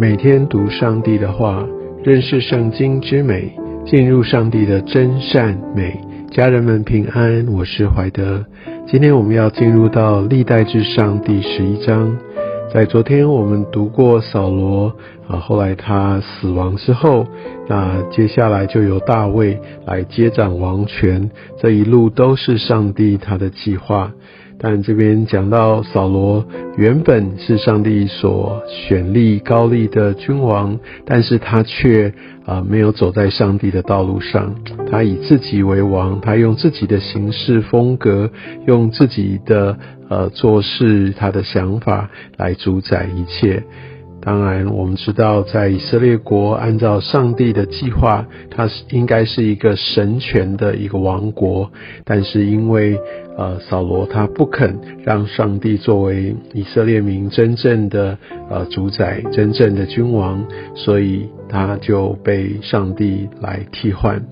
每天读上帝的话，认识圣经之美，进入上帝的真善美。家人们平安，我是怀德。今天我们要进入到历代至上第十一章。在昨天我们读过扫罗啊，后来他死亡之后，那接下来就由大卫来接掌王权。这一路都是上帝他的计划。但这边讲到扫罗原本是上帝所选立高丽的君王，但是他却啊没有走在上帝的道路上，他以自己为王，他用自己的行事风格，用自己的呃做事，他的想法来主宰一切。当然，我们知道，在以色列国，按照上帝的计划，它是应该是一个神权的一个王国。但是因为呃扫罗他不肯让上帝作为以色列民真正的呃主宰、真正的君王，所以他就被上帝来替换。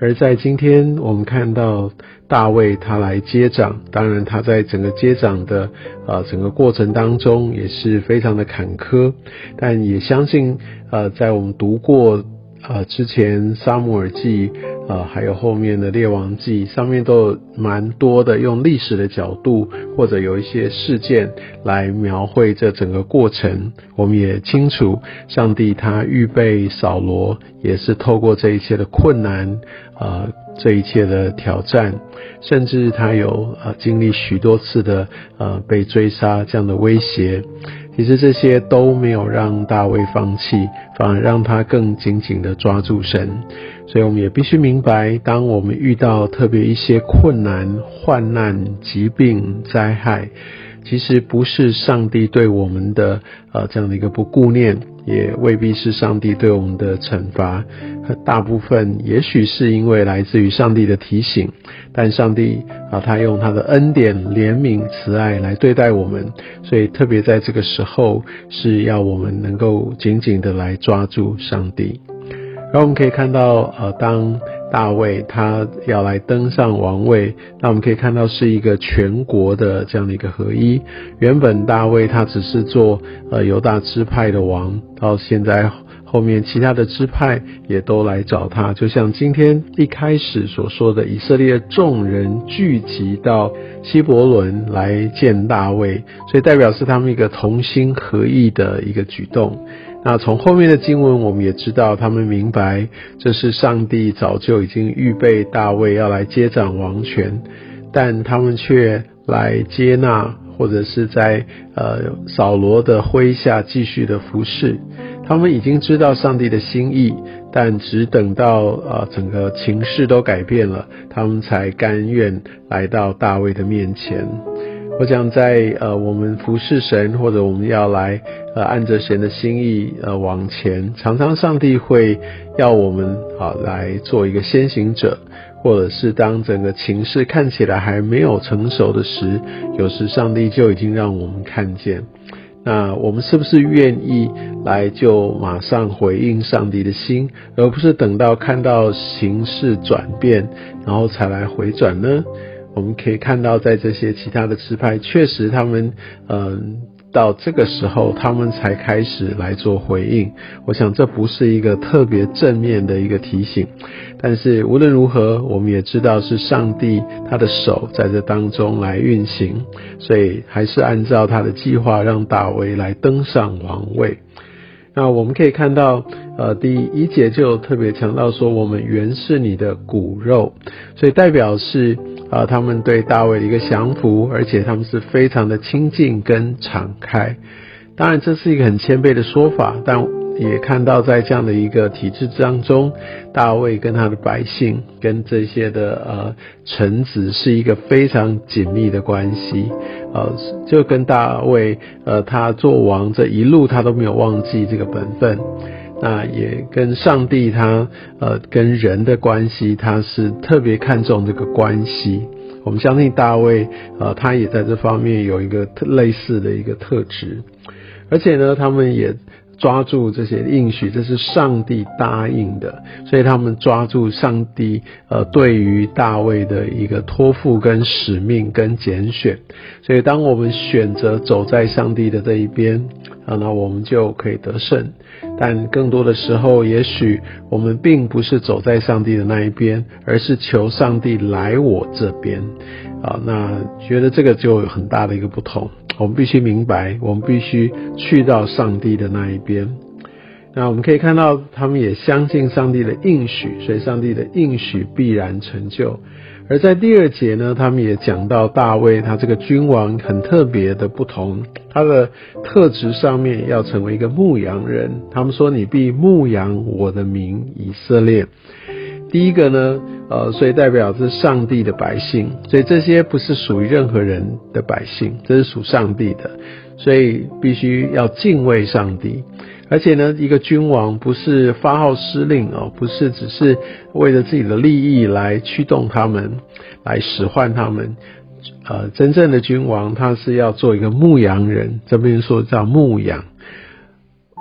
而在今天，我们看到大卫他来接掌，当然他在整个接掌的呃整个过程当中也是非常的坎坷，但也相信呃在我们读过。呃，之前萨姆尔记，呃，还有后面的列王记，上面都有蛮多的用历史的角度，或者有一些事件来描绘这整个过程。我们也清楚，上帝他预备扫罗，也是透过这一切的困难，呃，这一切的挑战，甚至他有呃经历许多次的呃被追杀这样的威胁。其实这些都没有让大卫放弃，反而让他更紧紧的抓住神。所以，我们也必须明白，当我们遇到特别一些困难、患难、疾病、灾害。其实不是上帝对我们的呃这样的一个不顾念，也未必是上帝对我们的惩罚，大部分也许是因为来自于上帝的提醒，但上帝啊他用他的恩典、怜悯、慈爱来对待我们，所以特别在这个时候是要我们能够紧紧的来抓住上帝。然后我们可以看到呃当。大卫他要来登上王位，那我们可以看到是一个全国的这样的一个合一。原本大卫他只是做呃犹大支派的王，到现在后面其他的支派也都来找他，就像今天一开始所说的，以色列众人聚集到希伯伦来见大卫，所以代表是他们一个同心合意的一个举动。那从后面的经文，我们也知道，他们明白这是上帝早就已经预备大卫要来接掌王权，但他们却来接纳，或者是在呃扫罗的麾下继续的服侍。他们已经知道上帝的心意，但只等到呃整个情势都改变了，他们才甘愿来到大卫的面前。我想在呃我们服侍神，或者我们要来呃按着神的心意呃往前，常常上帝会要我们啊来做一个先行者，或者是当整个情势看起来还没有成熟的时，有时上帝就已经让我们看见。那我们是不是愿意来就马上回应上帝的心，而不是等到看到形势转变，然后才来回转呢？我们可以看到，在这些其他的支派，确实他们，嗯，到这个时候，他们才开始来做回应。我想这不是一个特别正面的一个提醒，但是无论如何，我们也知道是上帝他的手在这当中来运行，所以还是按照他的计划，让大卫来登上王位。那我们可以看到，呃，第一节就特别强调说，我们原是你的骨肉，所以代表是。啊，他们对大卫的一个降服，而且他们是非常的亲近跟敞开。当然，这是一个很谦卑的说法，但也看到在这样的一个体制当中，大卫跟他的百姓跟这些的呃臣子是一个非常紧密的关系。呃，就跟大卫呃他做王这一路，他都没有忘记这个本分。那也跟上帝他呃跟人的关系，他是特别看重这个关系。我们相信大卫呃他也在这方面有一个特类似的一个特质，而且呢，他们也抓住这些应许，这是上帝答应的，所以他们抓住上帝呃对于大卫的一个托付跟使命跟拣选。所以当我们选择走在上帝的这一边啊，那我们就可以得胜。但更多的时候，也许我们并不是走在上帝的那一边，而是求上帝来我这边啊。那觉得这个就有很大的一个不同。我们必须明白，我们必须去到上帝的那一边。那我们可以看到，他们也相信上帝的应许，所以上帝的应许必然成就。而在第二节呢，他们也讲到大卫他这个君王很特别的不同，他的特质上面要成为一个牧羊人。他们说：“你必牧羊我的名以色列。”第一个呢，呃，所以代表是上帝的百姓，所以这些不是属于任何人的百姓，这是属上帝的，所以必须要敬畏上帝。而且呢，一个君王不是发号施令哦，不是只是为了自己的利益来驱动他们，来使唤他们。呃，真正的君王他是要做一个牧羊人，这边说叫牧羊。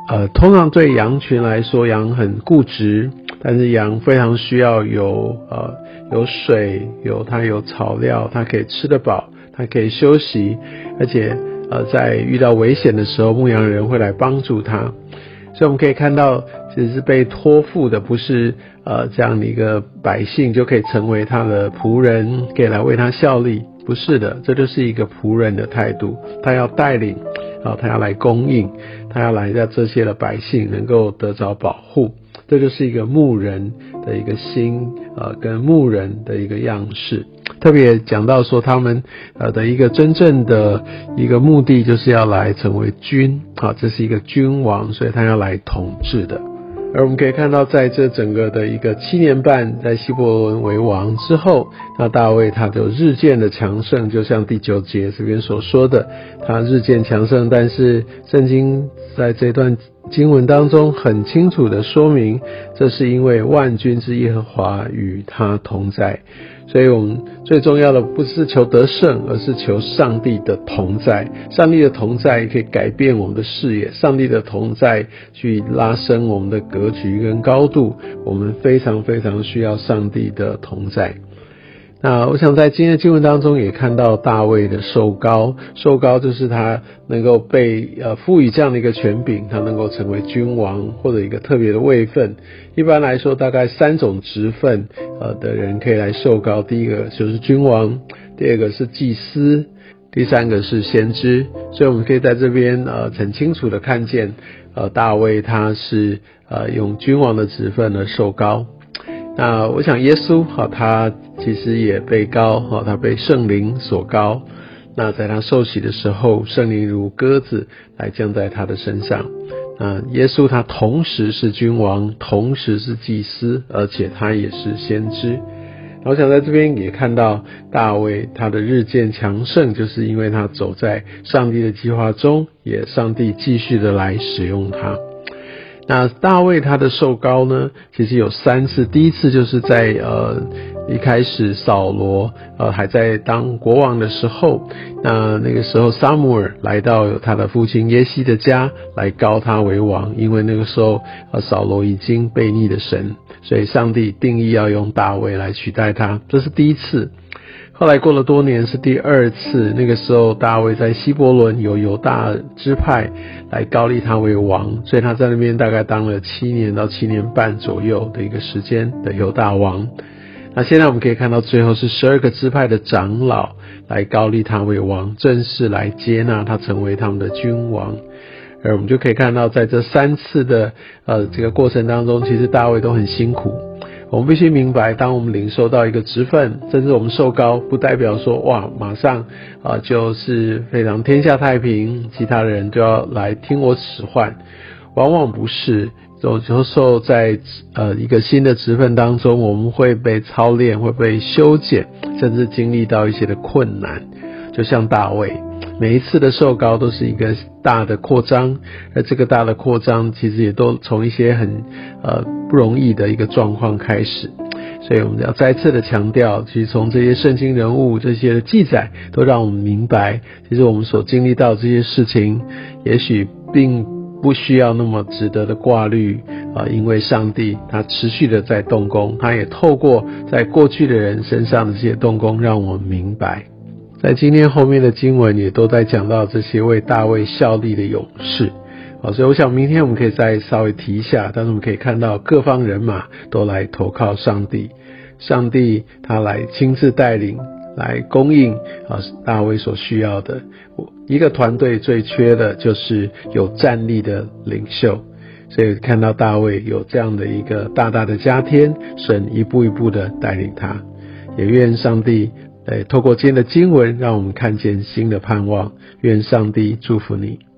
呃，通常对羊群来说，羊很固执。但是羊非常需要有呃有水，有它有草料，它可以吃得饱，它可以休息，而且呃在遇到危险的时候，牧羊人会来帮助它。所以我们可以看到，其实是被托付的，不是呃这样的一个百姓就可以成为他的仆人，可以来为他效力，不是的，这就是一个仆人的态度，他要带领，啊，他要来供应，他要来让这些的百姓能够得着保护。这就是一个牧人的一个心，呃，跟牧人的一个样式。特别讲到说，他们呃的一个真正的一个目的，就是要来成为君，啊，这是一个君王，所以他要来统治的。而我们可以看到，在这整个的一个七年半，在希伯伦为王之后，那大卫他就日渐的强盛，就像第九节这边所说的，他日渐强盛。但是圣经在这段。经文当中很清楚的说明，这是因为万军之耶和华与他同在，所以我们最重要的不是求得胜，而是求上帝的同在。上帝的同在可以改变我们的视野，上帝的同在去拉升我们的格局跟高度。我们非常非常需要上帝的同在。那我想在今天的经文当中也看到大卫的受高，受高就是他能够被呃赋予这样的一个权柄，他能够成为君王或者一个特别的位分。一般来说，大概三种职分呃的人可以来受高。第一个就是君王，第二个是祭司，第三个是先知。所以我们可以在这边呃很清楚的看见，呃大卫他是呃用君王的职分而受高。那我想耶稣哈他。其实也被高哈，他被圣灵所高。那在他受洗的时候，圣灵如鸽子来降在他的身上。那耶稣他同时是君王，同时是祭司，而且他也是先知。我想在这边也看到大卫他的日渐强盛，就是因为他走在上帝的计划中，也上帝继续的来使用他。那大卫他的受高呢，其实有三次，第一次就是在呃。一开始扫罗呃还在当国王的时候，那那个时候撒母耳来到他的父亲耶西的家来高他为王，因为那个时候呃扫罗已经背逆了神，所以上帝定义要用大卫来取代他，这是第一次。后来过了多年是第二次，那个时候大卫在希伯伦有犹大支派来高立他为王，所以他在那边大概当了七年到七年半左右的一个时间的犹大王。那现在我们可以看到，最后是十二个支派的长老来高立他为王，正式来接纳他成为他们的君王。而我们就可以看到，在这三次的呃这个过程当中，其实大卫都很辛苦。我们必须明白，当我们领受到一个职分，甚至我们受高，不代表说哇，马上啊就是非常天下太平，其他的人都要来听我使唤，往往不是。有时候在呃一个新的职分当中，我们会被操练，会被修剪，甚至经历到一些的困难。就像大卫，每一次的受高都是一个大的扩张，而这个大的扩张其实也都从一些很呃不容易的一个状况开始。所以我们要再次的强调，其实从这些圣经人物这些的记载，都让我们明白，其实我们所经历到这些事情，也许并。不需要那么值得的挂虑啊，因为上帝他持续的在动工，他也透过在过去的人身上的这些动工，让我们明白，在今天后面的经文也都在讲到这些为大卫效力的勇士啊，所以我想明天我们可以再稍微提一下，但是我们可以看到各方人马都来投靠上帝，上帝他来亲自带领。来供应啊，大卫所需要的。我一个团队最缺的就是有战力的领袖，所以看到大卫有这样的一个大大的加添，神一步一步的带领他。也愿上帝哎透过今天的经文，让我们看见新的盼望。愿上帝祝福你。